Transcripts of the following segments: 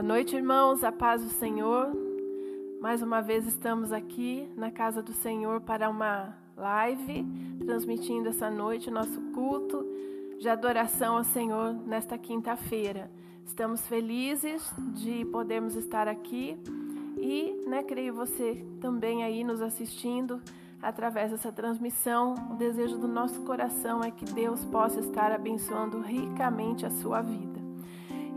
Boa noite, irmãos, a paz do Senhor. Mais uma vez estamos aqui na casa do Senhor para uma live, transmitindo essa noite o nosso culto de adoração ao Senhor nesta quinta-feira. Estamos felizes de podermos estar aqui e, né, creio você também aí nos assistindo através dessa transmissão. O desejo do nosso coração é que Deus possa estar abençoando ricamente a sua vida.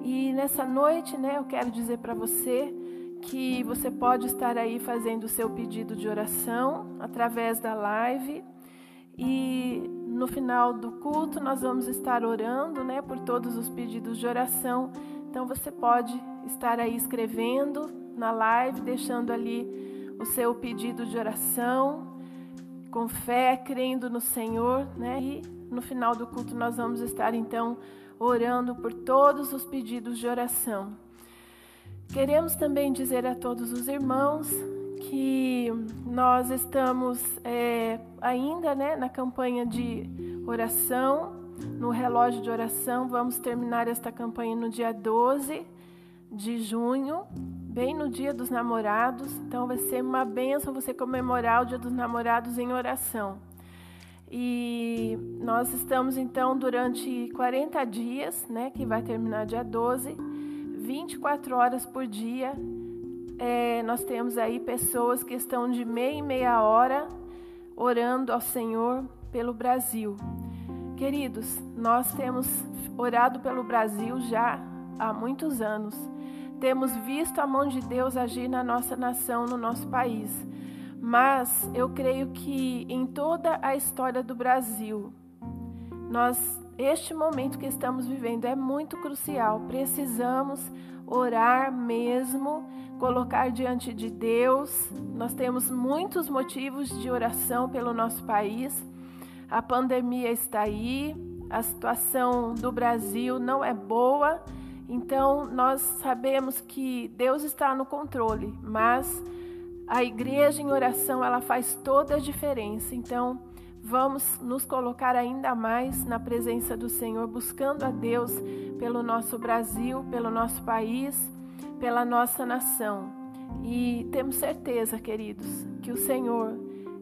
E nessa noite, né, eu quero dizer para você que você pode estar aí fazendo o seu pedido de oração através da live. E no final do culto nós vamos estar orando, né, por todos os pedidos de oração. Então você pode estar aí escrevendo na live, deixando ali o seu pedido de oração, com fé, crendo no Senhor, né? E no final do culto nós vamos estar então orando por todos os pedidos de oração. Queremos também dizer a todos os irmãos que nós estamos é, ainda né, na campanha de oração, no relógio de oração. Vamos terminar esta campanha no dia 12 de junho, bem no dia dos namorados. Então vai ser uma benção você comemorar o dia dos namorados em oração. E nós estamos então durante 40 dias, né, que vai terminar dia 12, 24 horas por dia. É, nós temos aí pessoas que estão de meia em meia hora orando ao Senhor pelo Brasil. Queridos, nós temos orado pelo Brasil já há muitos anos. Temos visto a mão de Deus agir na nossa nação, no nosso país. Mas eu creio que em toda a história do Brasil, nós este momento que estamos vivendo é muito crucial. Precisamos orar mesmo, colocar diante de Deus. Nós temos muitos motivos de oração pelo nosso país. A pandemia está aí, a situação do Brasil não é boa. Então, nós sabemos que Deus está no controle, mas a igreja em oração, ela faz toda a diferença. Então, vamos nos colocar ainda mais na presença do Senhor, buscando a Deus pelo nosso Brasil, pelo nosso país, pela nossa nação. E temos certeza, queridos, que o Senhor,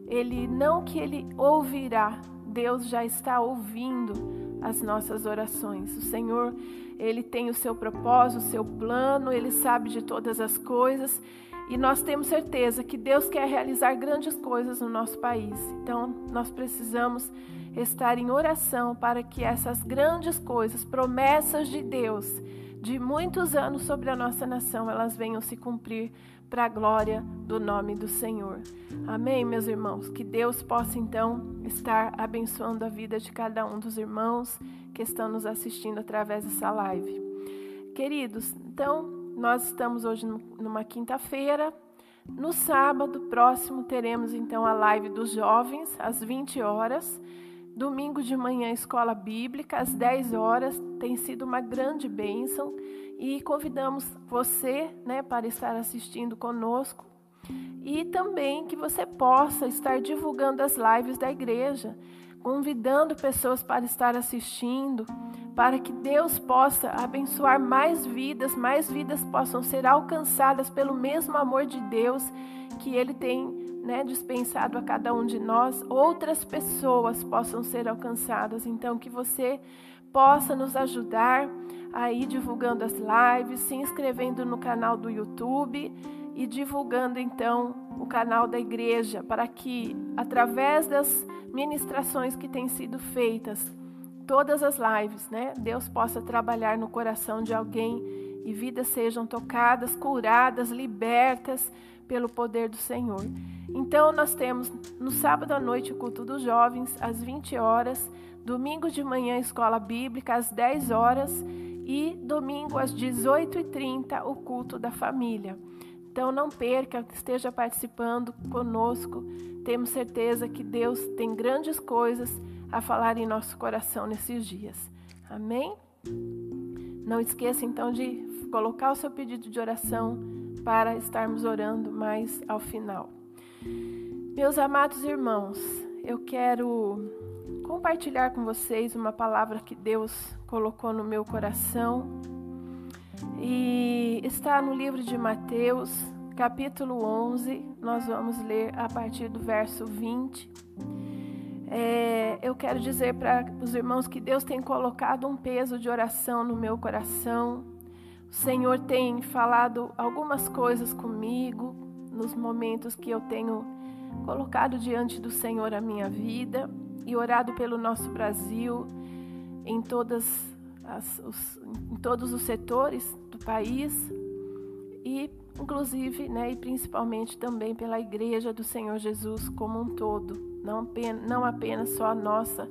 ele não que ele ouvirá, Deus já está ouvindo as nossas orações. O Senhor, ele tem o seu propósito, o seu plano, ele sabe de todas as coisas e nós temos certeza que Deus quer realizar grandes coisas no nosso país. Então, nós precisamos estar em oração para que essas grandes coisas, promessas de Deus, de muitos anos sobre a nossa nação, elas venham se cumprir para a glória do nome do Senhor. Amém, meus irmãos? Que Deus possa então estar abençoando a vida de cada um dos irmãos que estão nos assistindo através dessa live. Queridos, então nós estamos hoje numa quinta-feira. No sábado próximo teremos então a live dos jovens às 20 horas. Domingo de manhã, escola bíblica, às 10 horas. Tem sido uma grande bênção e convidamos você né, para estar assistindo conosco e também que você possa estar divulgando as lives da igreja, convidando pessoas para estar assistindo para que Deus possa abençoar mais vidas, mais vidas possam ser alcançadas pelo mesmo amor de Deus que Ele tem né, dispensado a cada um de nós, outras pessoas possam ser alcançadas. Então, que você possa nos ajudar aí divulgando as lives, se inscrevendo no canal do YouTube e divulgando então o canal da igreja, para que através das ministrações que têm sido feitas, todas as lives, né? Deus possa trabalhar no coração de alguém e vidas sejam tocadas, curadas, libertas pelo poder do Senhor. Então nós temos no sábado à noite o culto dos jovens às 20 horas, domingo de manhã escola bíblica às 10 horas e domingo às 18h30 o culto da família. Então não perca, esteja participando conosco. Temos certeza que Deus tem grandes coisas a falar em nosso coração nesses dias. Amém? Não esqueça então de colocar o seu pedido de oração para estarmos orando mais ao final. Meus amados irmãos, eu quero compartilhar com vocês uma palavra que Deus colocou no meu coração. e está no livro de Mateus, capítulo 11. Nós vamos ler a partir do verso 20. É, eu quero dizer para os irmãos que Deus tem colocado um peso de oração no meu coração. O Senhor tem falado algumas coisas comigo nos momentos que eu tenho colocado diante do Senhor a minha vida e orado pelo nosso Brasil em, todas as, os, em todos os setores do país e inclusive, né, e principalmente também pela Igreja do Senhor Jesus como um todo, não não apenas só a nossa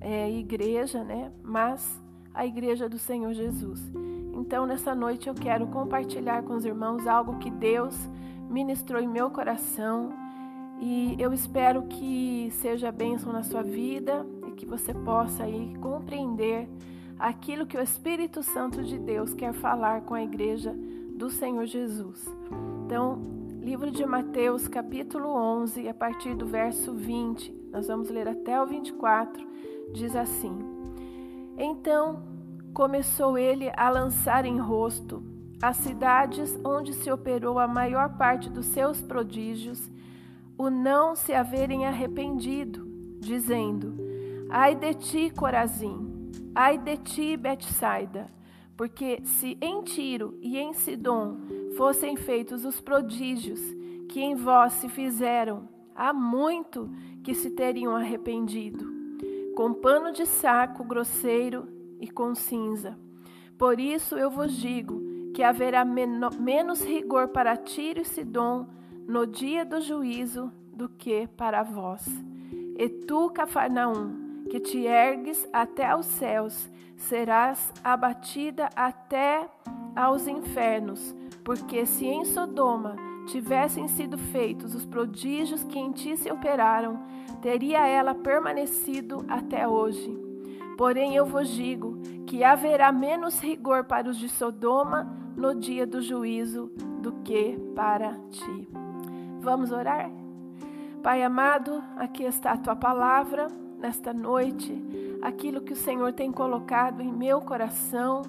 é, igreja, né, mas a Igreja do Senhor Jesus. Então, nessa noite eu quero compartilhar com os irmãos algo que Deus ministrou em meu coração e eu espero que seja bênção na sua vida e que você possa aí compreender aquilo que o Espírito Santo de Deus quer falar com a igreja do Senhor Jesus. Então, livro de Mateus, capítulo 11, a partir do verso 20, nós vamos ler até o 24, diz assim: Então começou ele a lançar em rosto as cidades onde se operou a maior parte dos seus prodígios o não se haverem arrependido, dizendo: Ai de ti, Corazim, ai de ti, Betsaida, porque se em Tiro e em Sidom fossem feitos os prodígios que em vós se fizeram, há muito que se teriam arrependido, com pano de saco grosseiro e com cinza. Por isso eu vos digo que haverá menos rigor para Tiro e Sidom no dia do juízo do que para vós. E tu, Cafarnaum, que te ergues até aos céus, serás abatida até aos infernos, porque se em Sodoma tivessem sido feitos os prodígios que em ti se operaram, teria ela permanecido até hoje. Porém eu vos digo que haverá menos rigor para os de Sodoma no dia do juízo do que para ti. Vamos orar? Pai amado, aqui está a tua palavra nesta noite, aquilo que o Senhor tem colocado em meu coração.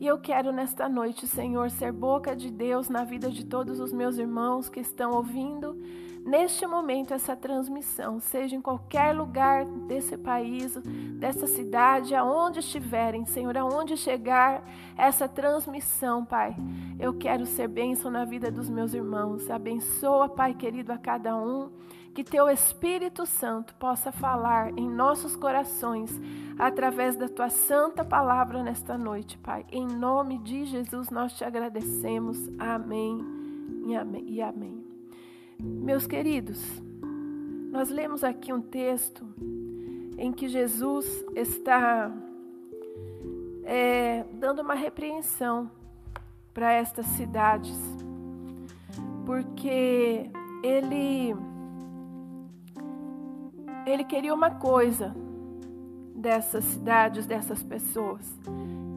E eu quero nesta noite, Senhor, ser boca de Deus na vida de todos os meus irmãos que estão ouvindo neste momento essa transmissão, seja em qualquer lugar desse país, dessa cidade, aonde estiverem, Senhor, aonde chegar essa transmissão, Pai. Eu quero ser bênção na vida dos meus irmãos. Abençoa, Pai querido, a cada um. Que teu Espírito Santo possa falar em nossos corações através da tua santa palavra nesta noite, Pai. Em nome de Jesus nós te agradecemos. Amém e amém. E amém. Meus queridos, nós lemos aqui um texto em que Jesus está é, dando uma repreensão para estas cidades, porque ele ele queria uma coisa dessas cidades, dessas pessoas,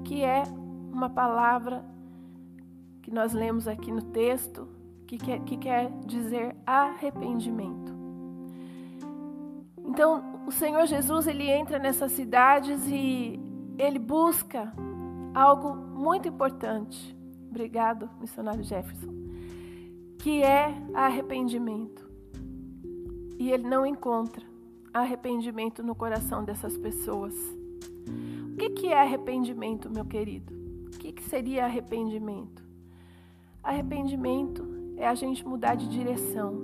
que é uma palavra que nós lemos aqui no texto, que quer, que quer dizer arrependimento. Então, o Senhor Jesus ele entra nessas cidades e ele busca algo muito importante. Obrigado, missionário Jefferson. Que é arrependimento. E ele não encontra arrependimento no coração dessas pessoas. O que, que é arrependimento, meu querido? O que, que seria arrependimento? Arrependimento é a gente mudar de direção.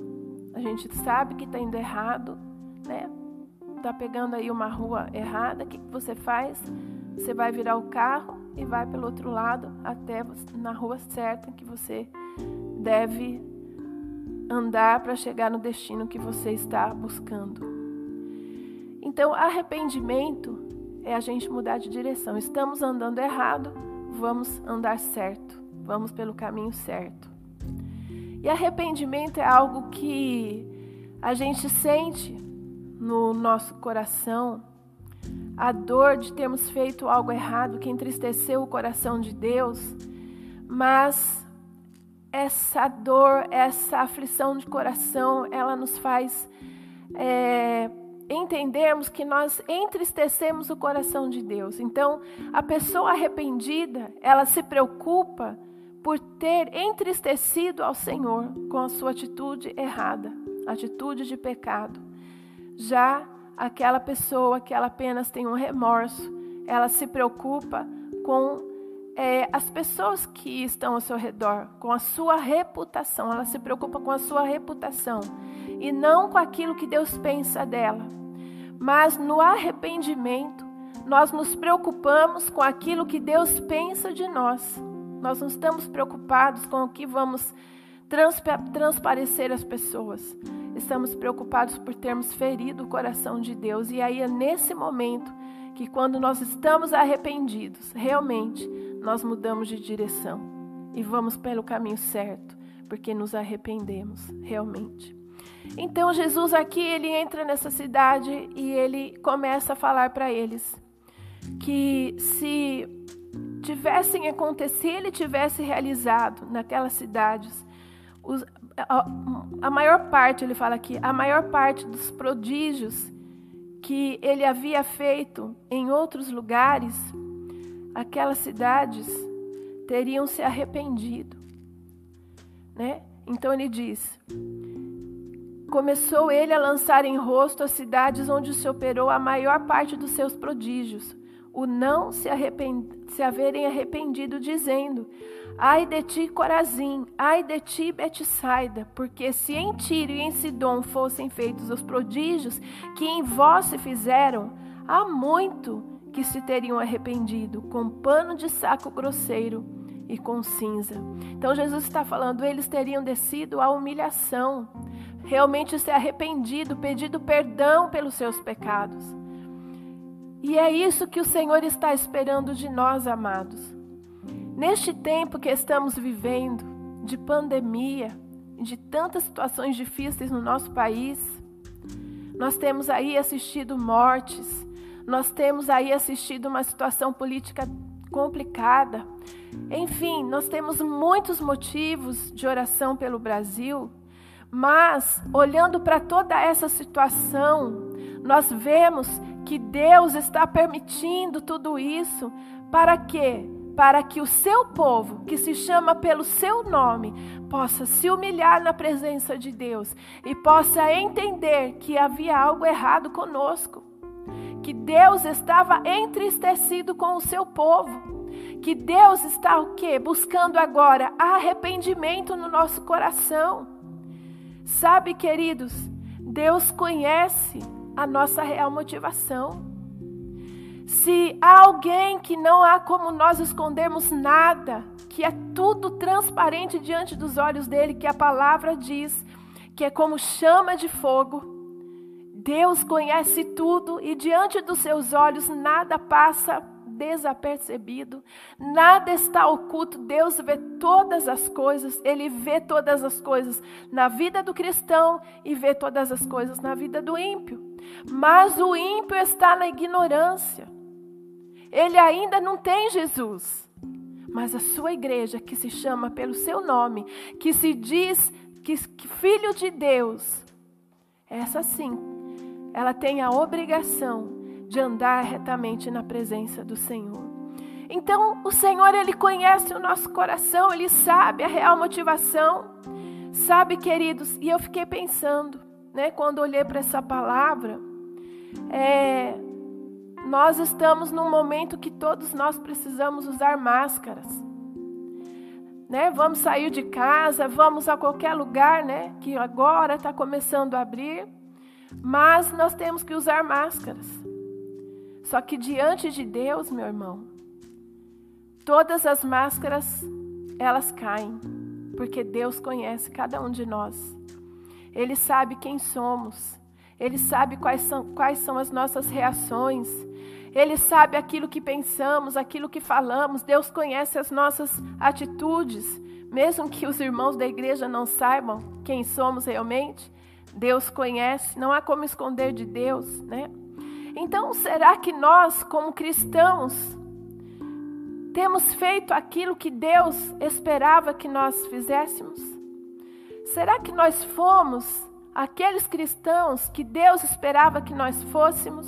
A gente sabe que está indo errado, né? Tá pegando aí uma rua errada, o que, que você faz? Você vai virar o carro e vai pelo outro lado até na rua certa que você deve andar para chegar no destino que você está buscando. Então, arrependimento é a gente mudar de direção. Estamos andando errado, vamos andar certo, vamos pelo caminho certo. E arrependimento é algo que a gente sente no nosso coração, a dor de termos feito algo errado que entristeceu o coração de Deus, mas essa dor, essa aflição de coração, ela nos faz é, entendermos que nós entristecemos o coração de Deus. Então, a pessoa arrependida, ela se preocupa por ter entristecido ao Senhor com a sua atitude errada, atitude de pecado. Já aquela pessoa que ela apenas tem um remorso, ela se preocupa com é, as pessoas que estão ao seu redor, com a sua reputação. Ela se preocupa com a sua reputação e não com aquilo que Deus pensa dela. Mas no arrependimento, nós nos preocupamos com aquilo que Deus pensa de nós. Nós não estamos preocupados com o que vamos transparecer às pessoas. Estamos preocupados por termos ferido o coração de Deus. E aí é nesse momento que, quando nós estamos arrependidos, realmente nós mudamos de direção e vamos pelo caminho certo, porque nos arrependemos realmente. Então Jesus aqui ele entra nessa cidade e ele começa a falar para eles que se tivessem acontecido, ele tivesse realizado naquelas cidades, os, a, a maior parte, ele fala aqui, a maior parte dos prodígios que ele havia feito em outros lugares, aquelas cidades teriam se arrependido. Né? Então ele diz: Começou ele a lançar em rosto as cidades onde se operou a maior parte dos seus prodígios, o não se, arrepend... se haverem arrependido, dizendo: Ai de ti, Corazim, ai de ti, Betsaida, porque se em Tiro e em Sidom fossem feitos os prodígios que em vós se fizeram, há muito que se teriam arrependido com pano de saco grosseiro e com cinza. Então Jesus está falando, eles teriam descido à humilhação, realmente se arrependido, pedido perdão pelos seus pecados. E é isso que o Senhor está esperando de nós, amados. Neste tempo que estamos vivendo, de pandemia, de tantas situações difíceis no nosso país, nós temos aí assistido mortes, nós temos aí assistido uma situação política complicada. Enfim, nós temos muitos motivos de oração pelo Brasil, mas olhando para toda essa situação, nós vemos que Deus está permitindo tudo isso para quê? Para que o seu povo, que se chama pelo seu nome, possa se humilhar na presença de Deus e possa entender que havia algo errado conosco que Deus estava entristecido com o seu povo. Que Deus está o quê? Buscando agora arrependimento no nosso coração. Sabe, queridos, Deus conhece a nossa real motivação. Se há alguém que não há como nós escondermos nada, que é tudo transparente diante dos olhos dele, que a palavra diz, que é como chama de fogo, Deus conhece tudo e diante dos seus olhos nada passa desapercebido, nada está oculto. Deus vê todas as coisas, Ele vê todas as coisas na vida do cristão e vê todas as coisas na vida do ímpio. Mas o ímpio está na ignorância, ele ainda não tem Jesus. Mas a sua igreja, que se chama pelo seu nome, que se diz que, que filho de Deus, essa sim ela tem a obrigação de andar retamente na presença do Senhor. Então, o Senhor, Ele conhece o nosso coração, Ele sabe a real motivação. Sabe, queridos, e eu fiquei pensando, né, quando olhei para essa palavra, é, nós estamos num momento que todos nós precisamos usar máscaras. Né? Vamos sair de casa, vamos a qualquer lugar, né? Que agora está começando a abrir. Mas nós temos que usar máscaras. Só que diante de Deus, meu irmão, todas as máscaras elas caem, porque Deus conhece cada um de nós. Ele sabe quem somos. Ele sabe quais são, quais são as nossas reações. Ele sabe aquilo que pensamos, aquilo que falamos. Deus conhece as nossas atitudes. Mesmo que os irmãos da igreja não saibam quem somos realmente, Deus conhece, não há como esconder de Deus, né? Então, será que nós, como cristãos, temos feito aquilo que Deus esperava que nós fizéssemos? Será que nós fomos aqueles cristãos que Deus esperava que nós fôssemos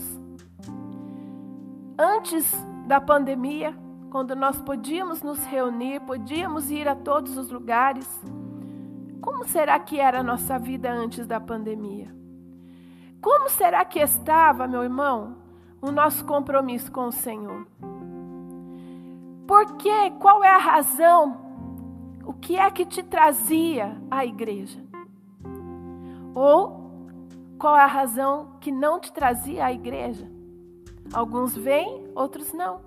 antes da pandemia, quando nós podíamos nos reunir, podíamos ir a todos os lugares. Como será que era a nossa vida antes da pandemia? Como será que estava, meu irmão, o nosso compromisso com o Senhor? Por quê? Qual é a razão? O que é que te trazia à igreja? Ou qual é a razão que não te trazia à igreja? Alguns vêm, outros não.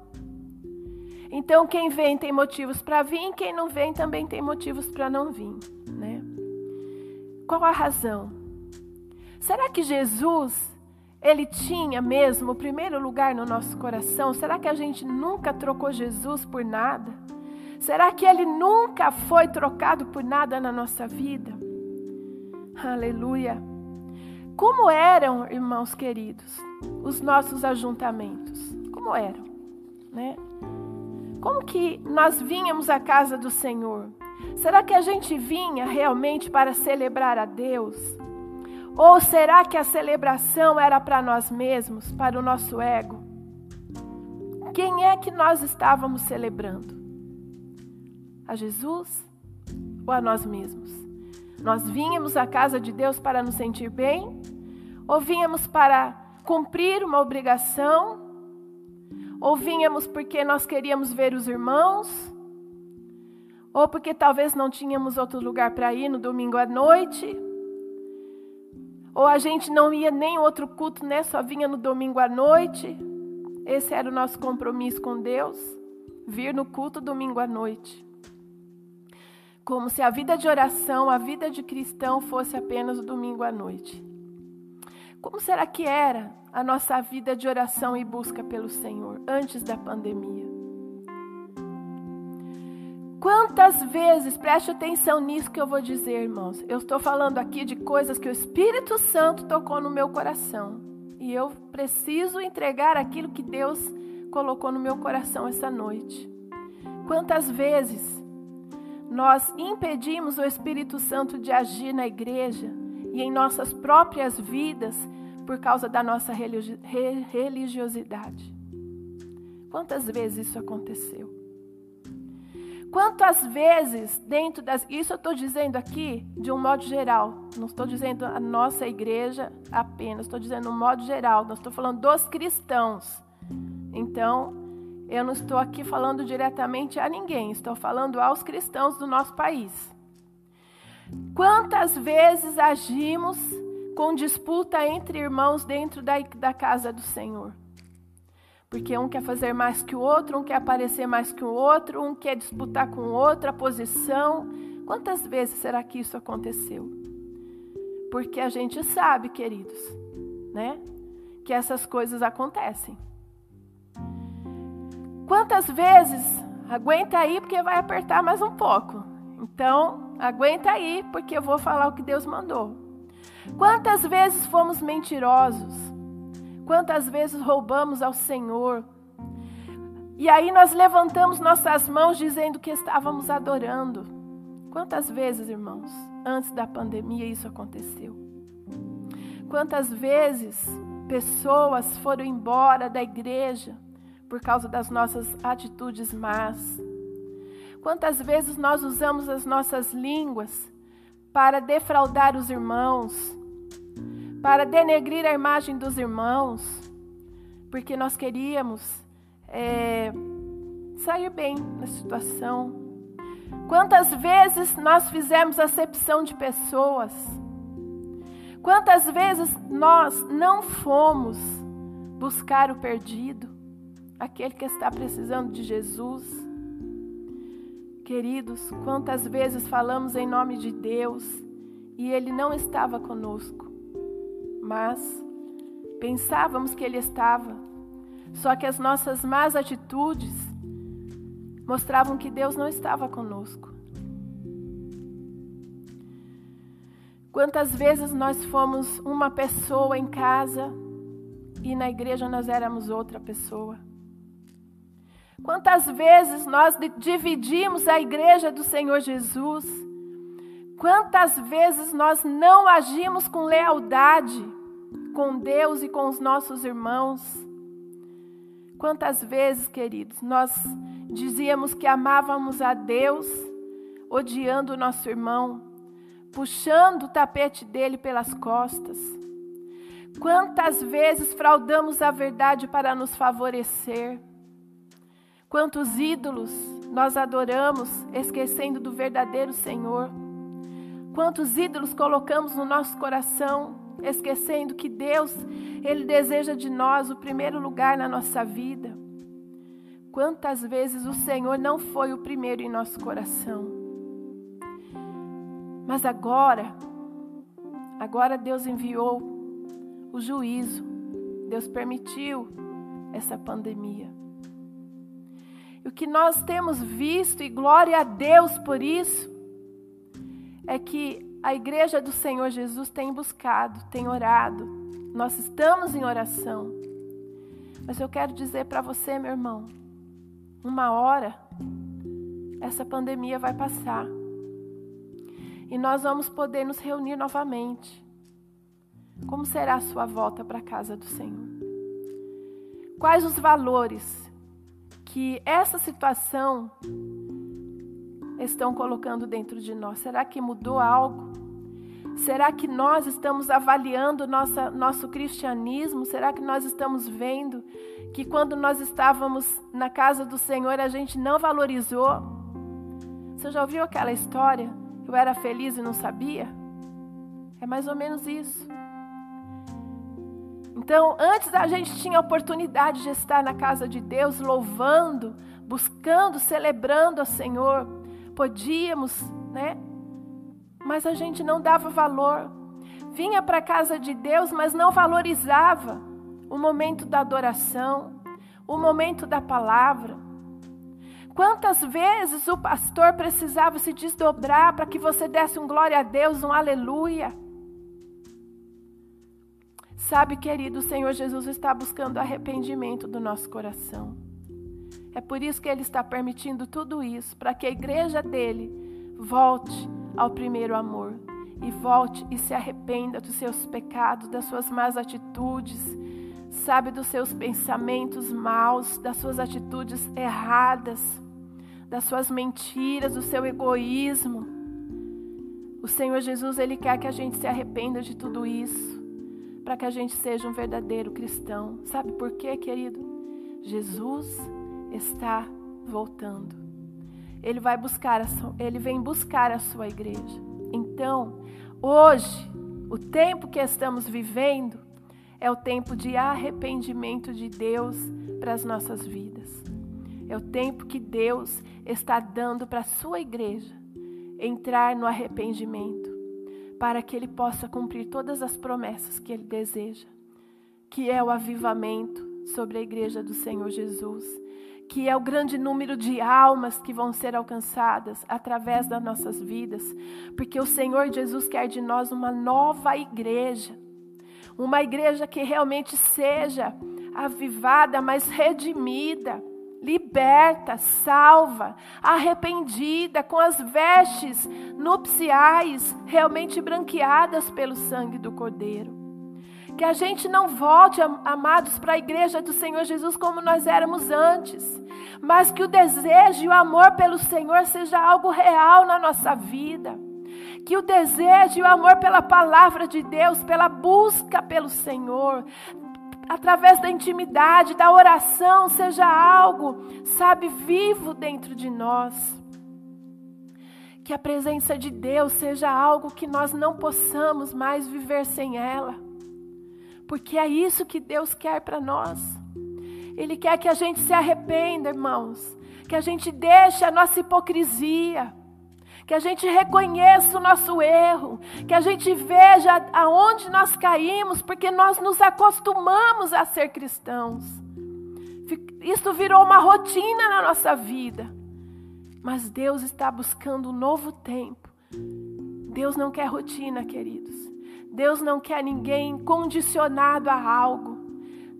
Então, quem vem tem motivos para vir, quem não vem também tem motivos para não vir, né? Qual a razão? Será que Jesus ele tinha mesmo o primeiro lugar no nosso coração? Será que a gente nunca trocou Jesus por nada? Será que ele nunca foi trocado por nada na nossa vida? Aleluia. Como eram, irmãos queridos, os nossos ajuntamentos? Como eram, né? Como que nós vínhamos à casa do Senhor? Será que a gente vinha realmente para celebrar a Deus? Ou será que a celebração era para nós mesmos, para o nosso ego? Quem é que nós estávamos celebrando? A Jesus ou a nós mesmos? Nós vínhamos à casa de Deus para nos sentir bem? Ou vínhamos para cumprir uma obrigação? Ou vínhamos porque nós queríamos ver os irmãos? Ou porque talvez não tínhamos outro lugar para ir no domingo à noite? Ou a gente não ia nem outro culto, né? Só vinha no domingo à noite? Esse era o nosso compromisso com Deus, vir no culto domingo à noite. Como se a vida de oração, a vida de cristão fosse apenas o domingo à noite. Como será que era a nossa vida de oração e busca pelo Senhor antes da pandemia? Quantas vezes, preste atenção nisso que eu vou dizer, irmãos. Eu estou falando aqui de coisas que o Espírito Santo tocou no meu coração. E eu preciso entregar aquilo que Deus colocou no meu coração essa noite. Quantas vezes nós impedimos o Espírito Santo de agir na igreja e em nossas próprias vidas por causa da nossa religiosidade. Quantas vezes isso aconteceu? Quantas vezes dentro das. Isso eu estou dizendo aqui de um modo geral. Não estou dizendo a nossa igreja apenas. Estou dizendo um modo geral. Não estou falando dos cristãos. Então, eu não estou aqui falando diretamente a ninguém. Estou falando aos cristãos do nosso país. Quantas vezes agimos com disputa entre irmãos dentro da, da casa do Senhor? Porque um quer fazer mais que o outro, um quer aparecer mais que o outro, um quer disputar com o outro a posição. Quantas vezes será que isso aconteceu? Porque a gente sabe, queridos, né? Que essas coisas acontecem. Quantas vezes? Aguenta aí porque vai apertar mais um pouco. Então, aguenta aí porque eu vou falar o que Deus mandou. Quantas vezes fomos mentirosos? Quantas vezes roubamos ao Senhor? E aí nós levantamos nossas mãos dizendo que estávamos adorando. Quantas vezes, irmãos, antes da pandemia isso aconteceu? Quantas vezes pessoas foram embora da igreja por causa das nossas atitudes más? Quantas vezes nós usamos as nossas línguas para defraudar os irmãos, para denegrir a imagem dos irmãos, porque nós queríamos é, sair bem na situação. Quantas vezes nós fizemos acepção de pessoas? Quantas vezes nós não fomos buscar o perdido, aquele que está precisando de Jesus? Queridos, quantas vezes falamos em nome de Deus e Ele não estava conosco, mas pensávamos que Ele estava, só que as nossas más atitudes mostravam que Deus não estava conosco. Quantas vezes nós fomos uma pessoa em casa e na igreja nós éramos outra pessoa? Quantas vezes nós dividimos a igreja do Senhor Jesus? Quantas vezes nós não agimos com lealdade com Deus e com os nossos irmãos? Quantas vezes, queridos, nós dizíamos que amávamos a Deus, odiando o nosso irmão, puxando o tapete dele pelas costas? Quantas vezes fraudamos a verdade para nos favorecer? Quantos ídolos nós adoramos, esquecendo do verdadeiro Senhor? Quantos ídolos colocamos no nosso coração, esquecendo que Deus, Ele deseja de nós o primeiro lugar na nossa vida? Quantas vezes o Senhor não foi o primeiro em nosso coração? Mas agora, agora Deus enviou o juízo, Deus permitiu essa pandemia. E o que nós temos visto, e glória a Deus por isso, é que a igreja do Senhor Jesus tem buscado, tem orado. Nós estamos em oração. Mas eu quero dizer para você, meu irmão, uma hora essa pandemia vai passar. E nós vamos poder nos reunir novamente. Como será a sua volta para a casa do Senhor? Quais os valores que essa situação estão colocando dentro de nós? Será que mudou algo? Será que nós estamos avaliando nossa, nosso cristianismo? Será que nós estamos vendo que quando nós estávamos na casa do Senhor a gente não valorizou? Você já ouviu aquela história? Eu era feliz e não sabia? É mais ou menos isso. Então, antes a gente tinha a oportunidade de estar na casa de Deus, louvando, buscando, celebrando ao Senhor. Podíamos, né? Mas a gente não dava valor. Vinha para a casa de Deus, mas não valorizava o momento da adoração, o momento da palavra. Quantas vezes o pastor precisava se desdobrar para que você desse um glória a Deus, um aleluia? Sabe, querido, o Senhor Jesus está buscando arrependimento do nosso coração. É por isso que Ele está permitindo tudo isso, para que a igreja dele volte ao primeiro amor e volte e se arrependa dos seus pecados, das suas más atitudes, sabe, dos seus pensamentos maus, das suas atitudes erradas, das suas mentiras, do seu egoísmo. O Senhor Jesus, Ele quer que a gente se arrependa de tudo isso, para que a gente seja um verdadeiro cristão. Sabe por quê, querido? Jesus está voltando. Ele vai buscar, a, ele vem buscar a sua igreja. Então, hoje, o tempo que estamos vivendo é o tempo de arrependimento de Deus para as nossas vidas. É o tempo que Deus está dando para a sua igreja entrar no arrependimento, para que ele possa cumprir todas as promessas que ele deseja, que é o avivamento sobre a igreja do Senhor Jesus que é o grande número de almas que vão ser alcançadas através das nossas vidas, porque o Senhor Jesus quer de nós uma nova igreja, uma igreja que realmente seja avivada, mas redimida, liberta, salva, arrependida, com as vestes nupciais realmente branqueadas pelo sangue do Cordeiro. Que a gente não volte, amados, para a igreja do Senhor Jesus como nós éramos antes, mas que o desejo e o amor pelo Senhor seja algo real na nossa vida. Que o desejo e o amor pela palavra de Deus, pela busca pelo Senhor, através da intimidade, da oração, seja algo, sabe, vivo dentro de nós. Que a presença de Deus seja algo que nós não possamos mais viver sem ela porque é isso que Deus quer para nós. Ele quer que a gente se arrependa, irmãos, que a gente deixe a nossa hipocrisia, que a gente reconheça o nosso erro, que a gente veja aonde nós caímos, porque nós nos acostumamos a ser cristãos. Isso virou uma rotina na nossa vida. Mas Deus está buscando um novo tempo. Deus não quer rotina, queridos. Deus não quer ninguém condicionado a algo.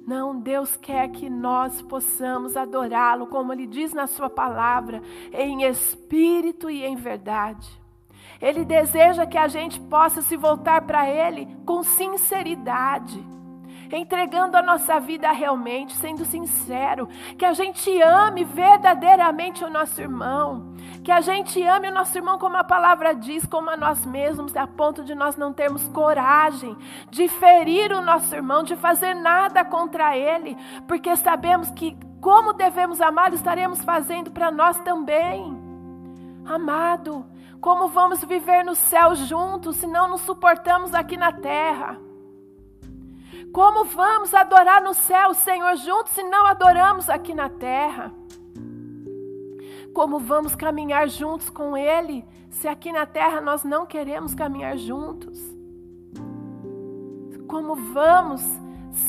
Não, Deus quer que nós possamos adorá-lo, como Ele diz na Sua palavra, em espírito e em verdade. Ele deseja que a gente possa se voltar para Ele com sinceridade, entregando a nossa vida realmente, sendo sincero, que a gente ame verdadeiramente o nosso irmão, que a gente ame o nosso irmão como a palavra diz, como a nós mesmos, a ponto de nós não termos coragem de ferir o nosso irmão, de fazer nada contra ele, porque sabemos que como devemos amar, estaremos fazendo para nós também. Amado, como vamos viver no céu juntos se não nos suportamos aqui na terra? Como vamos adorar no céu Senhor juntos se não adoramos aqui na terra? Como vamos caminhar juntos com Ele se aqui na terra nós não queremos caminhar juntos? Como vamos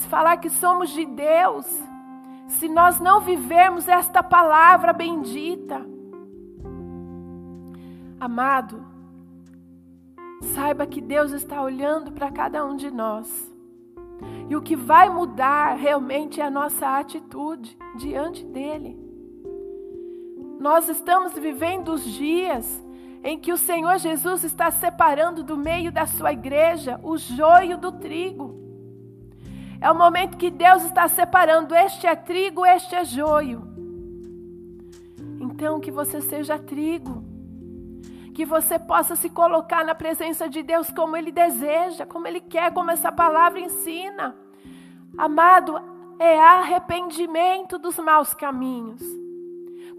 falar que somos de Deus se nós não vivermos esta palavra bendita? Amado, saiba que Deus está olhando para cada um de nós. E o que vai mudar realmente é a nossa atitude diante dele. Nós estamos vivendo os dias em que o Senhor Jesus está separando do meio da sua igreja o joio do trigo. É o momento que Deus está separando: este é trigo, este é joio. Então, que você seja trigo que você possa se colocar na presença de Deus como Ele deseja, como Ele quer, como essa palavra ensina. Amado, é arrependimento dos maus caminhos.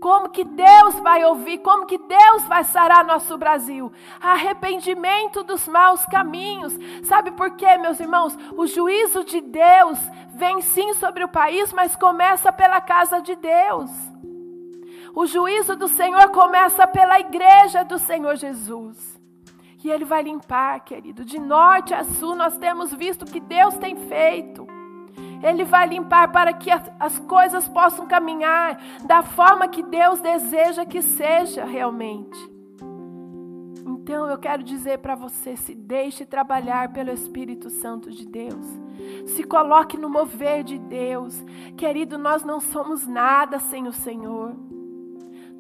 Como que Deus vai ouvir? Como que Deus vai sarar nosso Brasil? Arrependimento dos maus caminhos. Sabe por quê, meus irmãos? O juízo de Deus vem sim sobre o país, mas começa pela casa de Deus. O juízo do Senhor começa pela igreja do Senhor Jesus. E Ele vai limpar, querido. De norte a sul, nós temos visto que Deus tem feito. Ele vai limpar para que as coisas possam caminhar da forma que Deus deseja que seja realmente. Então eu quero dizer para você: se deixe trabalhar pelo Espírito Santo de Deus. Se coloque no mover de Deus. Querido, nós não somos nada sem o Senhor.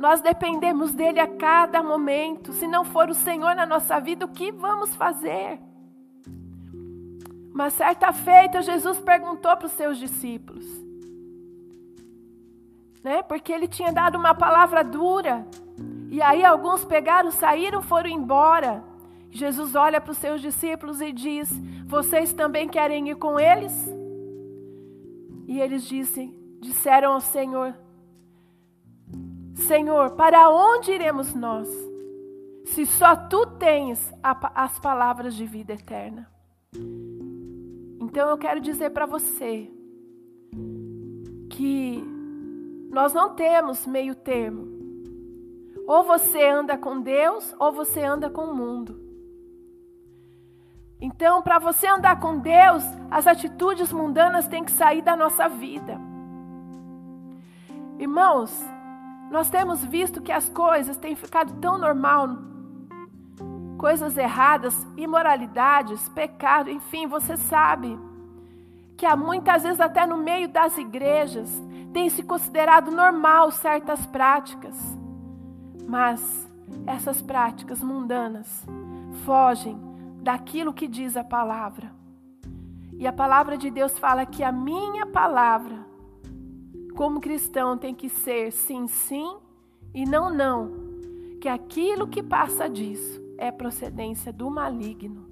Nós dependemos dele a cada momento. Se não for o Senhor na nossa vida, o que vamos fazer? Uma certa feita, Jesus perguntou para os seus discípulos, né? Porque ele tinha dado uma palavra dura. E aí alguns pegaram, saíram, foram embora. Jesus olha para os seus discípulos e diz: Vocês também querem ir com eles? E eles disse, disseram ao Senhor: Senhor, para onde iremos nós? Se só tu tens a, as palavras de vida eterna. Então eu quero dizer para você que nós não temos meio termo. Ou você anda com Deus, ou você anda com o mundo. Então, para você andar com Deus, as atitudes mundanas têm que sair da nossa vida. Irmãos, nós temos visto que as coisas têm ficado tão normal. Coisas erradas, imoralidades, pecado, enfim, você sabe que há muitas vezes até no meio das igrejas tem se considerado normal certas práticas. Mas essas práticas mundanas fogem daquilo que diz a palavra. E a palavra de Deus fala que a minha palavra como cristão tem que ser sim, sim e não, não. Que aquilo que passa disso é procedência do maligno.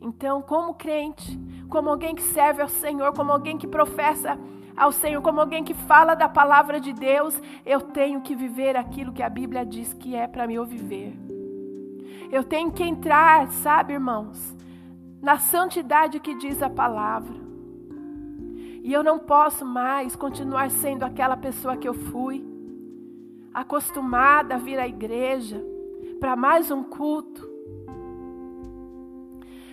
Então, como crente, como alguém que serve ao Senhor, como alguém que professa ao Senhor, como alguém que fala da palavra de Deus, eu tenho que viver aquilo que a Bíblia diz que é para eu viver. Eu tenho que entrar, sabe, irmãos, na santidade que diz a palavra. E eu não posso mais continuar sendo aquela pessoa que eu fui, acostumada a vir à igreja para mais um culto.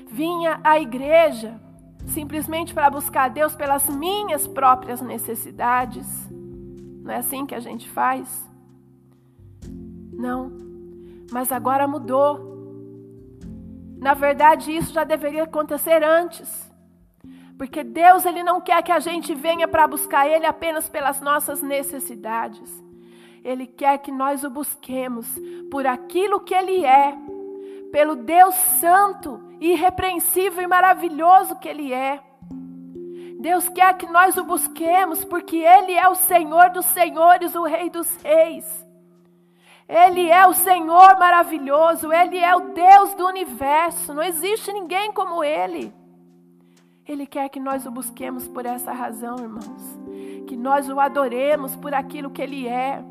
Vinha à igreja simplesmente para buscar Deus pelas minhas próprias necessidades. Não é assim que a gente faz? Não, mas agora mudou. Na verdade, isso já deveria acontecer antes. Porque Deus ele não quer que a gente venha para buscar ele apenas pelas nossas necessidades. Ele quer que nós o busquemos por aquilo que ele é, pelo Deus Santo, irrepreensível e maravilhoso que Ele é. Deus quer que nós o busquemos, porque Ele é o Senhor dos Senhores, o Rei dos Reis. Ele é o Senhor maravilhoso, Ele é o Deus do universo, não existe ninguém como Ele. Ele quer que nós o busquemos por essa razão, irmãos. Que nós o adoremos por aquilo que Ele é.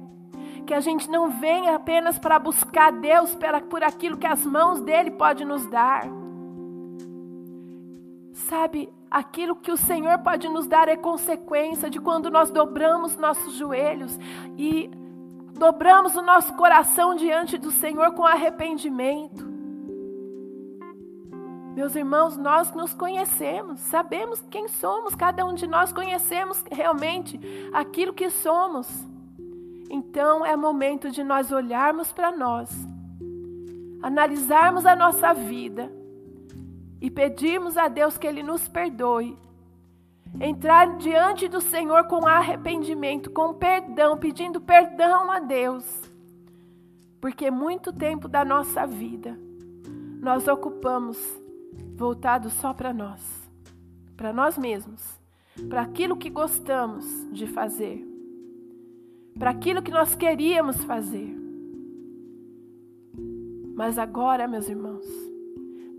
Que a gente não venha apenas para buscar Deus por aquilo que as mãos dele podem nos dar. Sabe, aquilo que o Senhor pode nos dar é consequência de quando nós dobramos nossos joelhos e dobramos o nosso coração diante do Senhor com arrependimento. Meus irmãos, nós nos conhecemos, sabemos quem somos, cada um de nós conhecemos realmente aquilo que somos. Então é momento de nós olharmos para nós, analisarmos a nossa vida e pedirmos a Deus que Ele nos perdoe entrar diante do Senhor com arrependimento, com perdão, pedindo perdão a Deus. Porque muito tempo da nossa vida nós ocupamos voltado só para nós, para nós mesmos, para aquilo que gostamos de fazer, para aquilo que nós queríamos fazer. Mas agora, meus irmãos,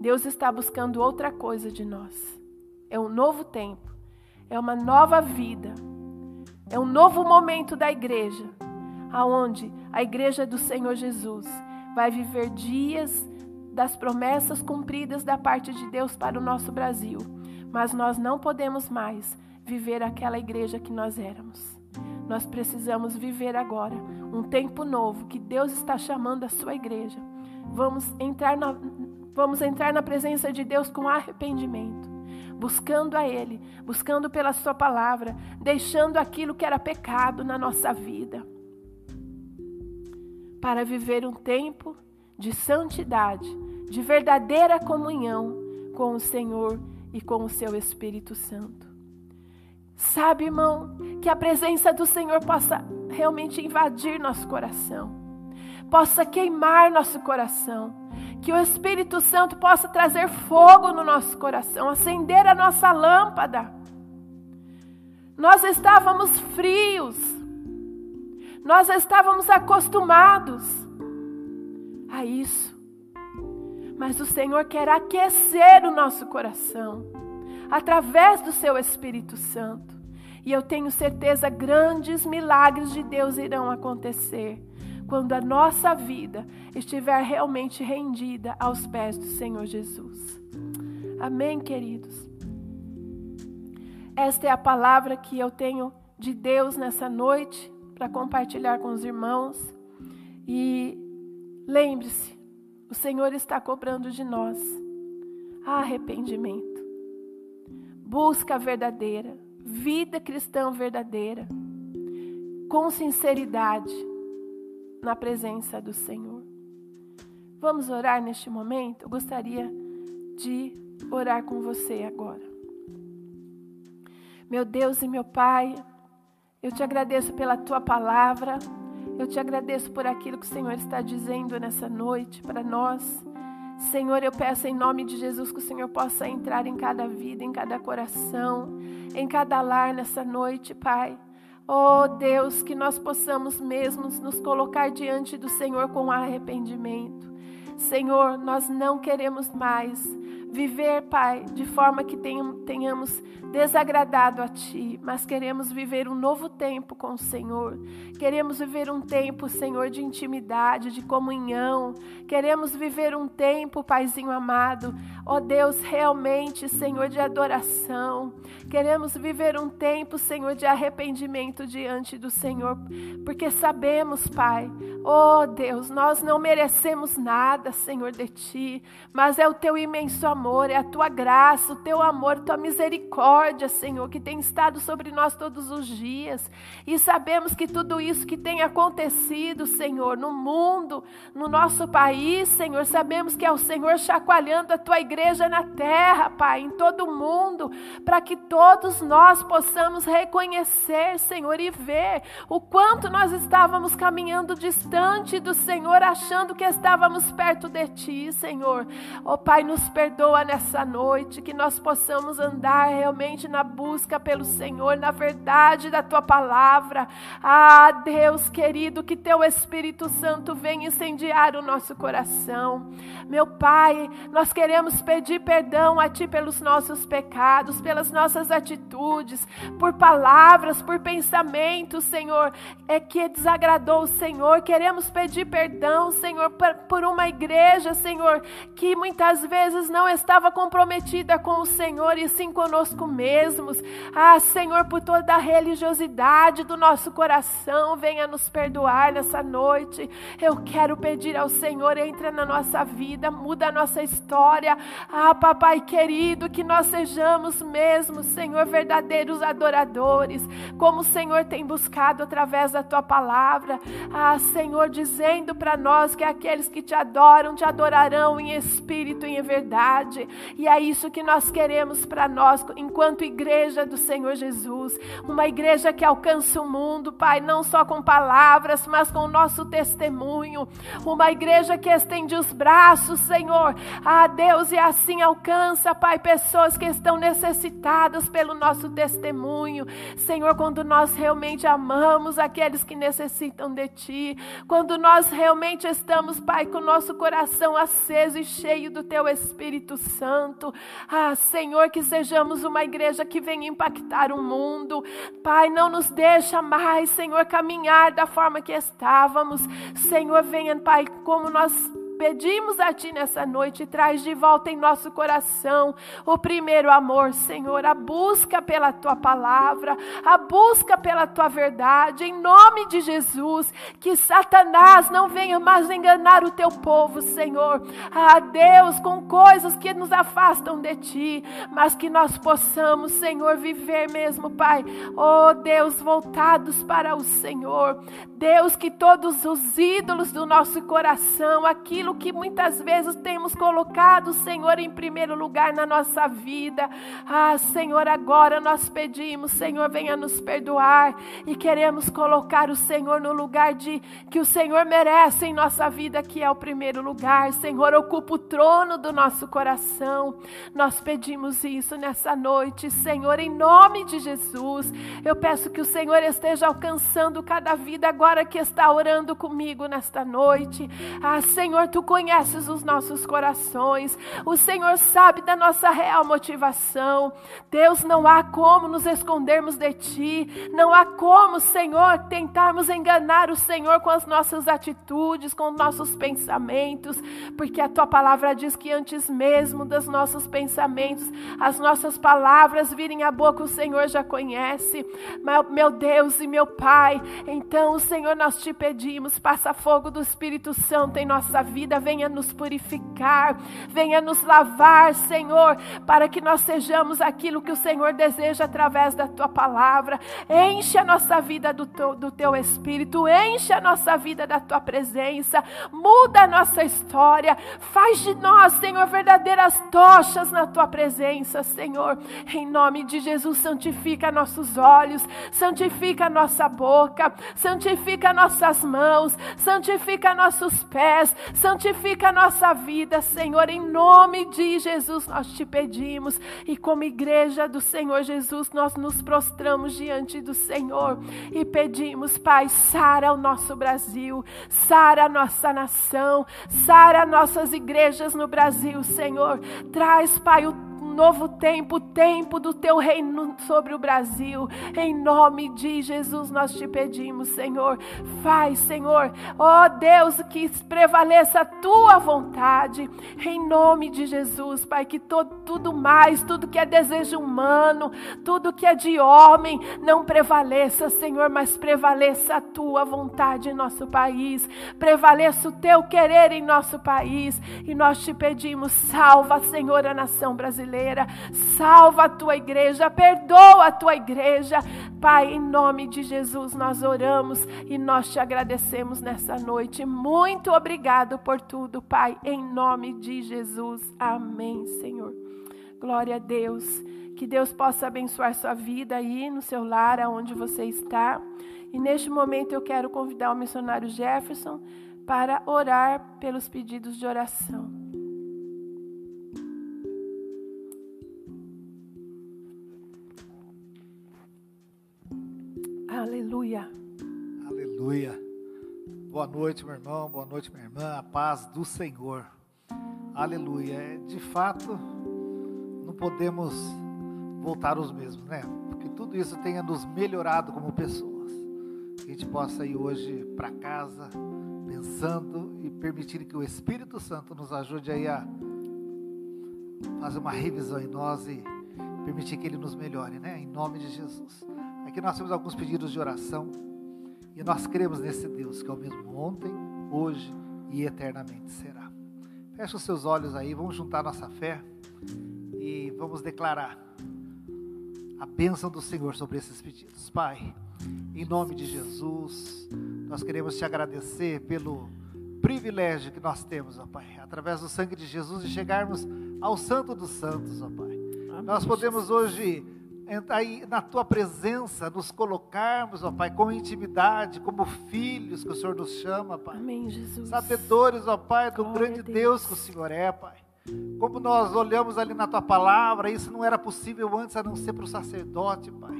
Deus está buscando outra coisa de nós. É um novo tempo é uma nova vida, é um novo momento da igreja, aonde a igreja do Senhor Jesus vai viver dias das promessas cumpridas da parte de Deus para o nosso Brasil, mas nós não podemos mais viver aquela igreja que nós éramos. Nós precisamos viver agora um tempo novo que Deus está chamando a sua igreja. Vamos entrar na, vamos entrar na presença de Deus com arrependimento buscando a Ele, buscando pela Sua palavra, deixando aquilo que era pecado na nossa vida, para viver um tempo de santidade, de verdadeira comunhão com o Senhor e com o Seu Espírito Santo. Sabe, irmão, que a presença do Senhor possa realmente invadir nosso coração, possa queimar nosso coração que o Espírito Santo possa trazer fogo no nosso coração, acender a nossa lâmpada. Nós estávamos frios, nós estávamos acostumados a isso, mas o Senhor quer aquecer o nosso coração através do seu Espírito Santo. E eu tenho certeza grandes milagres de Deus irão acontecer quando a nossa vida estiver realmente rendida aos pés do Senhor Jesus. Amém, queridos? Esta é a palavra que eu tenho de Deus nessa noite para compartilhar com os irmãos. E lembre-se, o Senhor está cobrando de nós arrependimento, busca verdadeira, vida cristã verdadeira, com sinceridade na presença do Senhor. Vamos orar neste momento? Eu gostaria de orar com você agora. Meu Deus e meu Pai, eu te agradeço pela tua palavra, eu te agradeço por aquilo que o Senhor está dizendo nessa noite para nós. Senhor, eu peço em nome de Jesus que o Senhor possa entrar em cada vida, em cada coração, em cada lar nessa noite, Pai. Oh Deus, que nós possamos mesmos nos colocar diante do Senhor com arrependimento. Senhor, nós não queremos mais viver, Pai, de forma que tenhamos desagradado a Ti, mas queremos viver um novo tempo com o Senhor. Queremos viver um tempo, Senhor, de intimidade, de comunhão. Queremos viver um tempo, Paizinho amado, ó Deus, realmente, Senhor, de adoração. Queremos viver um tempo, Senhor, de arrependimento diante do Senhor, porque sabemos, Pai, ó Deus, nós não merecemos nada, Senhor, de Ti, mas é o Teu imenso amor amor, é a tua graça, o teu amor, tua misericórdia, Senhor, que tem estado sobre nós todos os dias. E sabemos que tudo isso que tem acontecido, Senhor, no mundo, no nosso país, Senhor, sabemos que é o Senhor chacoalhando a tua igreja na terra, Pai, em todo o mundo, para que todos nós possamos reconhecer, Senhor, e ver o quanto nós estávamos caminhando distante do Senhor, achando que estávamos perto de Ti, Senhor. Ó oh, Pai, nos perdoa nessa noite, que nós possamos andar realmente na busca pelo Senhor, na verdade da Tua palavra. Ah, Deus querido, que Teu Espírito Santo venha incendiar o nosso coração. Meu Pai, nós queremos pedir perdão a Ti pelos nossos pecados, pelas nossas atitudes, por palavras, por pensamentos, Senhor, é que desagradou o Senhor. Queremos pedir perdão, Senhor, por uma igreja, Senhor, que muitas vezes não estava comprometida com o Senhor e sim conosco mesmos. Ah, Senhor, por toda a religiosidade do nosso coração, venha nos perdoar nessa noite. Eu quero pedir ao Senhor, entra na nossa vida, muda a nossa história. Ah, papai querido, que nós sejamos mesmo, Senhor, verdadeiros adoradores, como o Senhor tem buscado através da tua palavra. Ah, Senhor, dizendo para nós que aqueles que te adoram te adorarão em espírito e em verdade. E é isso que nós queremos para nós, enquanto igreja do Senhor Jesus. Uma igreja que alcança o mundo, Pai, não só com palavras, mas com o nosso testemunho. Uma igreja que estende os braços, Senhor, a Deus, e assim alcança, Pai, pessoas que estão necessitadas pelo nosso testemunho. Senhor, quando nós realmente amamos aqueles que necessitam de Ti, quando nós realmente estamos, Pai, com o nosso coração aceso e cheio do Teu Espírito Santo. Ah, Senhor, que sejamos uma igreja que venha impactar o mundo. Pai, não nos deixa mais, Senhor, caminhar da forma que estávamos. Senhor, venha, Pai, como nós Pedimos a Ti nessa noite, traz de volta em nosso coração o primeiro amor, Senhor, a busca pela Tua palavra, a busca pela Tua verdade, em nome de Jesus, que Satanás não venha mais enganar o Teu povo, Senhor. Ah, Deus, com coisas que nos afastam de Ti, mas que nós possamos, Senhor, viver mesmo, Pai, oh Deus, voltados para o Senhor. Deus, que todos os ídolos do nosso coração, aquilo que muitas vezes temos colocado, Senhor, em primeiro lugar na nossa vida. Ah, Senhor, agora nós pedimos, Senhor, venha nos perdoar e queremos colocar o Senhor no lugar de que o Senhor merece em nossa vida, que é o primeiro lugar. Senhor, ocupa o trono do nosso coração. Nós pedimos isso nessa noite, Senhor, em nome de Jesus. Eu peço que o Senhor esteja alcançando cada vida agora que está orando comigo nesta noite. Ah, Senhor, tu conheces os nossos corações. O Senhor sabe da nossa real motivação. Deus, não há como nos escondermos de Ti. Não há como, Senhor, tentarmos enganar o Senhor com as nossas atitudes, com os nossos pensamentos. Porque a Tua palavra diz que antes mesmo dos nossos pensamentos, as nossas palavras virem à boca, o Senhor já conhece. Meu Deus e meu Pai, então, Senhor, nós te pedimos, passa fogo do Espírito Santo em nossa vida vida, venha nos purificar, venha nos lavar, Senhor, para que nós sejamos aquilo que o Senhor deseja através da tua palavra. Enche a nossa vida do teu, do teu espírito, enche a nossa vida da tua presença, muda a nossa história, faz de nós, Senhor, verdadeiras tochas na tua presença, Senhor. Em nome de Jesus, santifica nossos olhos, santifica nossa boca, santifica nossas mãos, santifica nossos pés, santifica Santifica nossa vida, Senhor, em nome de Jesus nós te pedimos. E como igreja do Senhor Jesus, nós nos prostramos diante do Senhor e pedimos, Pai, sara o nosso Brasil, sara a nossa nação, sara nossas igrejas no Brasil, Senhor. Traz, Pai, o novo tempo, tempo do teu reino sobre o Brasil. Em nome de Jesus nós te pedimos, Senhor. Faz, Senhor, ó oh, Deus, que prevaleça a tua vontade. Em nome de Jesus, Pai, que todo, tudo mais, tudo que é desejo humano, tudo que é de homem, não prevaleça, Senhor, mas prevaleça a tua vontade em nosso país. Prevaleça o teu querer em nosso país. E nós te pedimos, salva, Senhor, a nação brasileira. Salva a tua igreja, perdoa a tua igreja. Pai, em nome de Jesus nós oramos e nós te agradecemos nessa noite. Muito obrigado por tudo, Pai, em nome de Jesus. Amém, Senhor. Glória a Deus. Que Deus possa abençoar sua vida aí no seu lar, aonde você está. E neste momento eu quero convidar o missionário Jefferson para orar pelos pedidos de oração. Aleluia. Boa noite, meu irmão. Boa noite, minha irmã. A paz do Senhor. Aleluia. É, de fato, não podemos voltar os mesmos, né? Porque tudo isso tenha nos melhorado como pessoas. Que a gente possa ir hoje para casa pensando e permitir que o Espírito Santo nos ajude aí a fazer uma revisão em nós e permitir que ele nos melhore, né? Em nome de Jesus. Aqui nós temos alguns pedidos de oração e nós cremos nesse Deus que é o mesmo ontem, hoje e eternamente será. Feche os seus olhos aí, vamos juntar nossa fé e vamos declarar a bênção do Senhor sobre esses pedidos. Pai, em nome de Jesus, nós queremos te agradecer pelo privilégio que nós temos, ó Pai, através do sangue de Jesus, de chegarmos ao Santo dos Santos, ó Pai. Amém. Nós podemos hoje aí na tua presença, nos colocarmos, ó Pai, com intimidade, como filhos que o Senhor nos chama, Pai. Amém, Jesus. Sabedores, ó Pai, do Glória grande Deus. Deus que o Senhor é, Pai. Como nós olhamos ali na tua palavra, isso não era possível antes a não ser para o sacerdote, Pai.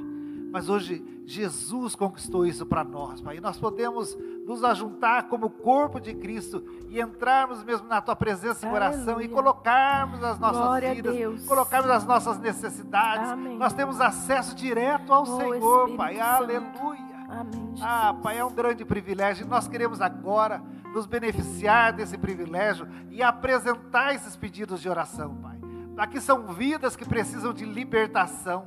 Mas hoje Jesus conquistou isso para nós, Pai. E nós podemos nos ajuntar como corpo de Cristo e entrarmos mesmo na tua presença em oração e colocarmos as nossas Glória vidas, colocarmos as nossas necessidades. Amém. Nós temos acesso direto ao oh, Senhor, Espírito Pai. Santo. Aleluia. Amém, ah, Pai, é um grande privilégio. Nós queremos agora nos beneficiar desse privilégio e apresentar esses pedidos de oração, Pai. Aqui são vidas que precisam de libertação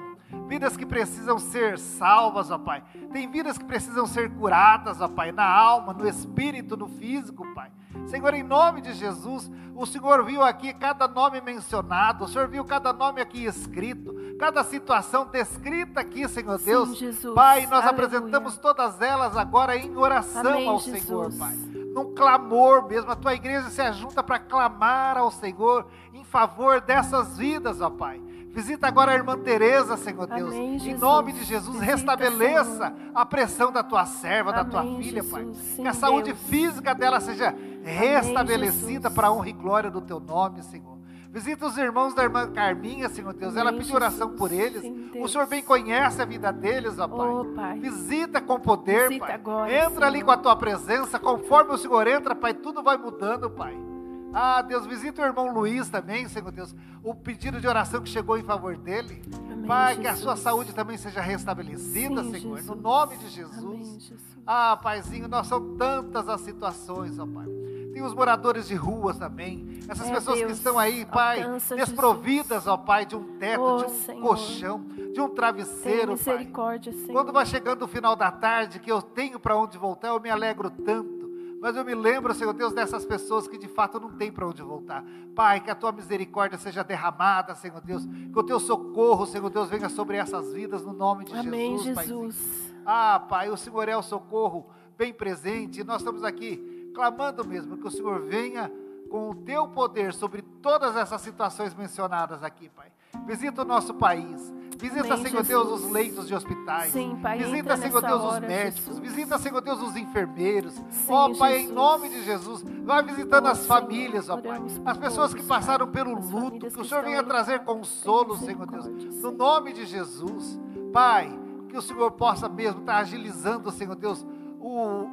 vidas que precisam ser salvas, ó Pai. Tem vidas que precisam ser curadas, ó Pai, na alma, no espírito, no físico, Pai. Senhor, em nome de Jesus, o Senhor viu aqui cada nome mencionado, o Senhor viu cada nome aqui escrito, cada situação descrita aqui, Senhor Sim, Deus. Jesus. Pai, nós Aleluia. apresentamos todas elas agora em oração Amém, ao Jesus. Senhor, Pai. Num clamor mesmo, a tua igreja se ajunta para clamar ao Senhor em favor dessas vidas, ó Pai. Visita agora a irmã Teresa, Senhor Deus. Amém, em Jesus. nome de Jesus, Visita, restabeleça Senhor. a pressão da tua serva, da tua Amém, filha, Jesus. Pai. Sim, que a saúde Deus. física dela seja restabelecida Jesus. para a honra e glória do teu nome, Senhor. Visita os irmãos da irmã Carminha, Senhor Deus. Ela Amém, pediu oração Jesus. por eles. Sim, o. Senhor bem conhece a vida deles, ó Pai. Oh, Pai. Visita com poder, Visita Pai. agora, entra ali Senhor. com a tua presença. Conforme o Senhor entra, Pai, tudo vai mudando, Pai. Ah, Deus, visita o irmão Luiz também, Senhor Deus. O pedido de oração que chegou em favor dele. Amém, Pai, que a Jesus. sua saúde também seja restabelecida, Sim, Senhor. Jesus. No nome de Jesus. Amém, Jesus. Ah, Paizinho, nós são tantas as situações, ó Pai. Tem os moradores de ruas também. Essas É, pessoas que Deus, estão aí, Pai, desprovidas, ó Pai, de um teto, Oh, de um Senhor. colchão, de um travesseiro, Pai. misericórdia, Senhor. Quando vai chegando o final da tarde, que eu tenho para onde voltar, eu me alegro tanto. Mas eu me lembro, Senhor Deus, dessas pessoas que de fato não têm para onde voltar. Pai, que a tua misericórdia seja derramada, Senhor Deus. Que o teu socorro, Senhor Deus, venha sobre essas vidas no nome de Amém, Jesus, Paizinho. Jesus. Ah, Pai, o Senhor é o socorro bem presente. E nós estamos aqui clamando mesmo que o Senhor venha com o teu poder sobre todas essas situações mencionadas aqui, Pai. Visita o nosso país. Visita, Senhor Deus, os leitos de hospitais. Sim, Pai, Visita, Senhor Deus, os médicos. Jesus. Visita, Senhor Deus, os enfermeiros. Sim, Ó, Pai, em Jesus. nome de Jesus, vai visitando Ó, as Senhor, famílias, ó Pai. As pessoas que passaram Pai. pelo luto, que o Senhor venha trazer Pai. consolo, Senhor Deus. No nome de Jesus. Pai, que o Senhor possa mesmo estar agilizando, Senhor Deus, o,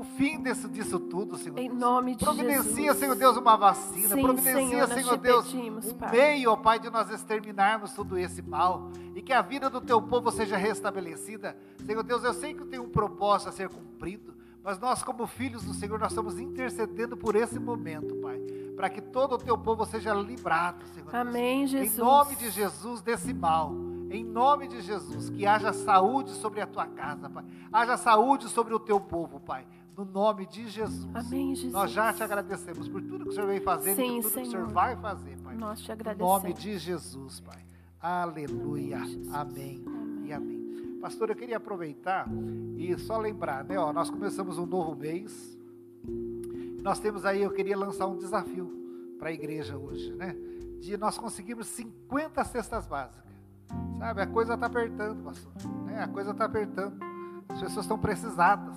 o fim desse, disso tudo, Senhor Em Deus. nome de Providencia, Jesus. Senhor Deus, uma vacina. Sim, Providencia, Senhor, Senhor Deus, pedimos, um Pai. meio, ó Pai, de nós exterminarmos todo esse mal. E que a vida do teu povo seja restabelecida. Senhor Deus, eu sei que tem um propósito a ser cumprido. Mas nós, como filhos do Senhor, nós estamos intercedendo por esse momento, Pai. Para que todo o teu povo seja livrado, Senhor Deus. Amém, Jesus. Em nome de Jesus, desse mal. Em nome de Jesus, que haja saúde sobre a tua casa, Pai. Haja saúde sobre o teu povo, Pai. No nome de Jesus. Amém, Jesus. Nós já te agradecemos por tudo que o Senhor vem fazendo Sim, e por tudo que o Senhor Senhor. vai fazer, Pai. Nós te No agradecemos. nome de Jesus, Pai. Aleluia. Jesus. Amém e amém. Pastor, eu queria aproveitar e só lembrar, né? Ó, nós começamos um novo mês. Nós temos aí, eu queria lançar um desafio para a igreja hoje, né? De nós conseguirmos 50 cestas básicas. Sabe, a coisa está apertando, pastor. Né? A coisa está apertando. As pessoas estão precisadas.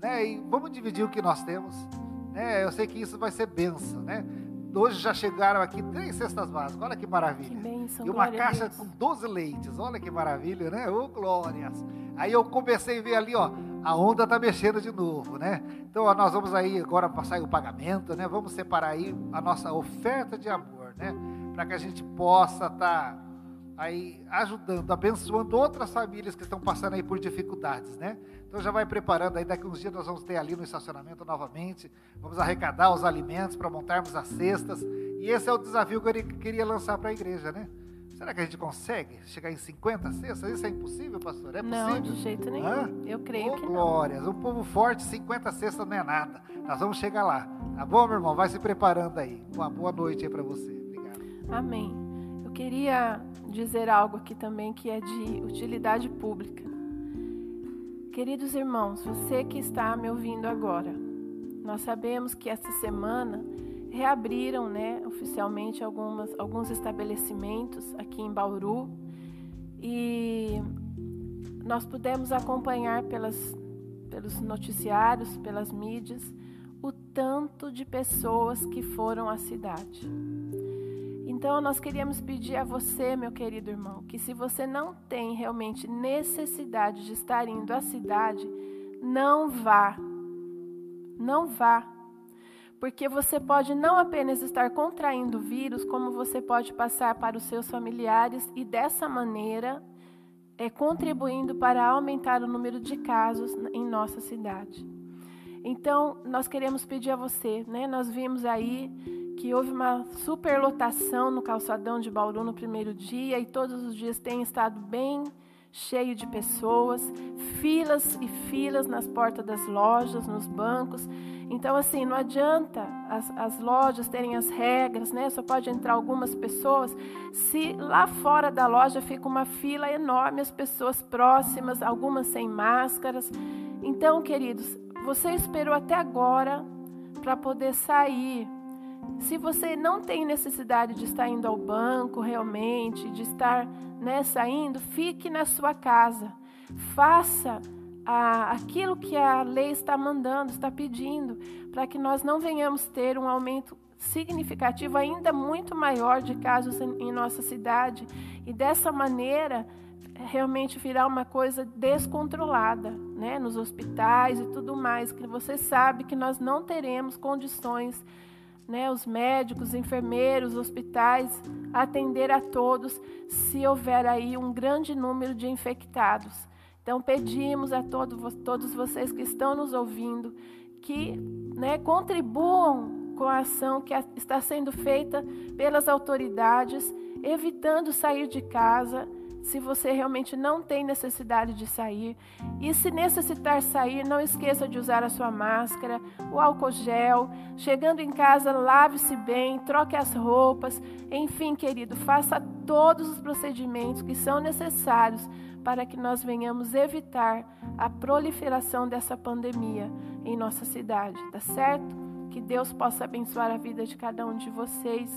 Né? E vamos dividir o que nós temos. Né? Eu sei que isso vai ser benção, né? Hoje já chegaram aqui três cestas básicas. Olha que maravilha. Que E uma caixa com 12 leites. Olha que maravilha, né? Ô, glórias. Aí eu comecei a ver ali, ó, a onda tá mexendo de novo, né? Então, ó, nós vamos aí agora passar o pagamento, né? Vamos separar aí a nossa oferta de amor, né? Para que a gente possa estar aí ajudando, abençoando outras famílias que estão passando aí por dificuldades, né? Então já vai preparando aí, daqui uns dias nós vamos ter ali no estacionamento novamente, vamos arrecadar os alimentos para montarmos as cestas, e esse é o desafio que eu queria lançar para a igreja, né? Será que a gente consegue chegar em 50 cestas? Isso é impossível, pastor? É Não, possível? de jeito nenhum. Hã? Eu creio Ô, que não. glórias, um povo forte, 50 cestas não é nada. Nós vamos chegar lá. Tá bom, meu irmão? Vai se preparando aí. Uma boa noite aí para você. Obrigado. Amém. Eu queria dizer algo aqui também que é de utilidade pública. Queridos irmãos, você que está me ouvindo agora, nós sabemos que essa semana reabriram, né, oficialmente algumas, alguns estabelecimentos aqui em Bauru e nós pudemos acompanhar pelas, pelos noticiários, pelas mídias, o tanto de pessoas que foram à cidade. Então, nós queríamos pedir a você, meu querido irmão, que se você não tem realmente necessidade de estar indo à cidade, não vá. Não vá. Porque você pode não apenas estar contraindo o vírus, como você pode passar para os seus familiares e dessa maneira é contribuindo para aumentar o número de casos em nossa cidade. Então, nós queremos pedir a você, né? Nós vimos aí que houve uma superlotação no calçadão de Bauru no primeiro dia e todos os dias tem estado bem cheio de pessoas, filas e filas nas portas das lojas, nos bancos. Então, assim, não adianta as, as lojas terem as regras, né? Só pode entrar algumas pessoas. Se lá fora da loja fica uma fila enorme, as pessoas próximas, algumas sem máscaras. Então, queridos, você esperou até agora para poder sair. Se você não tem necessidade de estar indo ao banco realmente, de estar né, saindo, fique na sua casa. Faça a, aquilo que a lei está mandando, está pedindo, para que nós não venhamos ter um aumento significativo, ainda muito maior de casos em, em nossa cidade. E dessa maneira, realmente virar uma coisa descontrolada, né, nos hospitais e tudo mais, que você sabe que nós não teremos condições, né, os médicos, os enfermeiros, os hospitais, atender a todos se houver aí um grande número de infectados. Então pedimos a todos, todos vocês que estão nos ouvindo que né, contribuam com a ação que está sendo feita pelas autoridades, evitando sair de casa se você realmente não tem necessidade de sair. E se necessitar sair, não esqueça de usar a sua máscara, o álcool gel. Chegando em casa, lave-se bem, troque as roupas. Enfim, querido, faça todos os procedimentos que são necessários para que nós venhamos evitar a proliferação dessa pandemia em nossa cidade, tá certo? Que Deus possa abençoar a vida de cada um de vocês.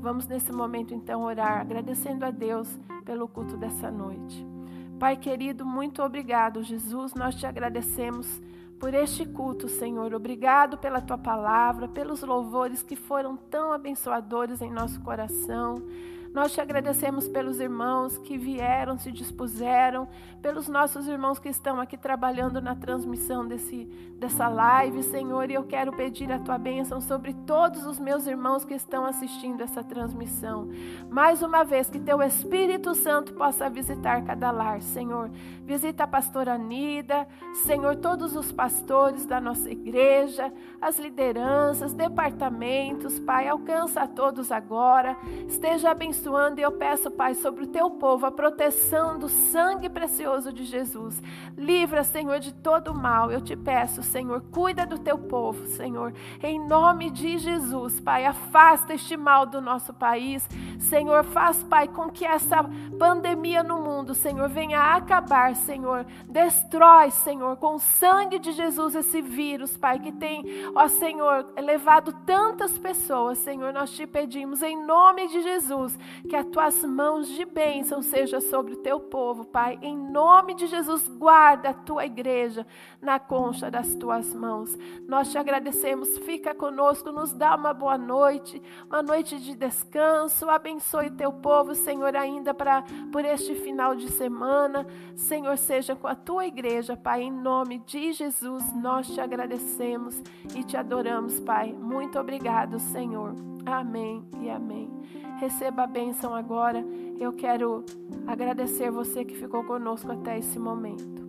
Vamos nesse momento então orar, agradecendo a Deus pelo culto dessa noite. Pai querido, muito obrigado, Jesus. Nós te agradecemos por este culto, Senhor. Obrigado pela tua palavra, pelos louvores que foram tão abençoadores em nosso coração. Nós te agradecemos pelos irmãos que vieram, se dispuseram, pelos nossos irmãos que estão aqui trabalhando na transmissão desse, dessa live, Senhor. E eu quero pedir a tua bênção sobre todos os meus irmãos que estão assistindo essa transmissão. Mais uma vez, que teu Espírito Santo possa visitar cada lar, Senhor. Visita a pastora Nida, Senhor, todos os pastores da nossa igreja, as lideranças, departamentos, Pai, alcança a todos agora. Esteja abençoado abençoando e eu peço, Pai, sobre o teu povo a proteção do sangue precioso de Jesus. Livra, Senhor, de todo mal. Eu te peço, Senhor, cuida do teu povo, Senhor. Em nome de Jesus, Pai, afasta este mal do nosso país. Senhor, faz, Pai, com que essa pandemia no mundo, Senhor, venha acabar, Senhor. Destrói, Senhor, com o sangue de Jesus esse vírus, Pai, que tem, ó Senhor, levado tantas pessoas, Senhor. Nós te pedimos em nome de Jesus que as tuas mãos de bênção sejam sobre o teu povo, Pai. Em nome de Jesus, guarda a tua igreja na concha das tuas mãos. Nós te agradecemos, fica conosco, nos dá uma boa noite, uma noite de descanso. Abençoe teu povo, Senhor, ainda para por este final de semana. Senhor, seja com a tua igreja, Pai. Em nome de Jesus, nós te agradecemos e te adoramos, Pai. Muito obrigado, Senhor. Amém e amém. Receba a bênção agora. Eu quero agradecer você que ficou conosco até esse momento.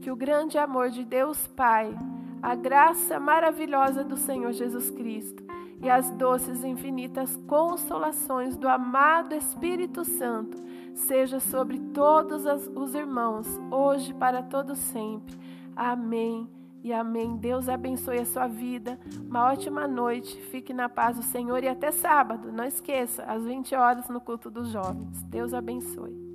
Que o grande amor de Deus Pai, a graça maravilhosa do Senhor Jesus Cristo e as doces e infinitas consolações do amado Espírito Santo seja sobre todos os irmãos, hoje para todo sempre. Amém e amém. Deus abençoe a sua vida. Uma ótima noite. Fique na paz do Senhor e até sábado. Não esqueça, às 20 horas no culto dos jovens. Deus abençoe.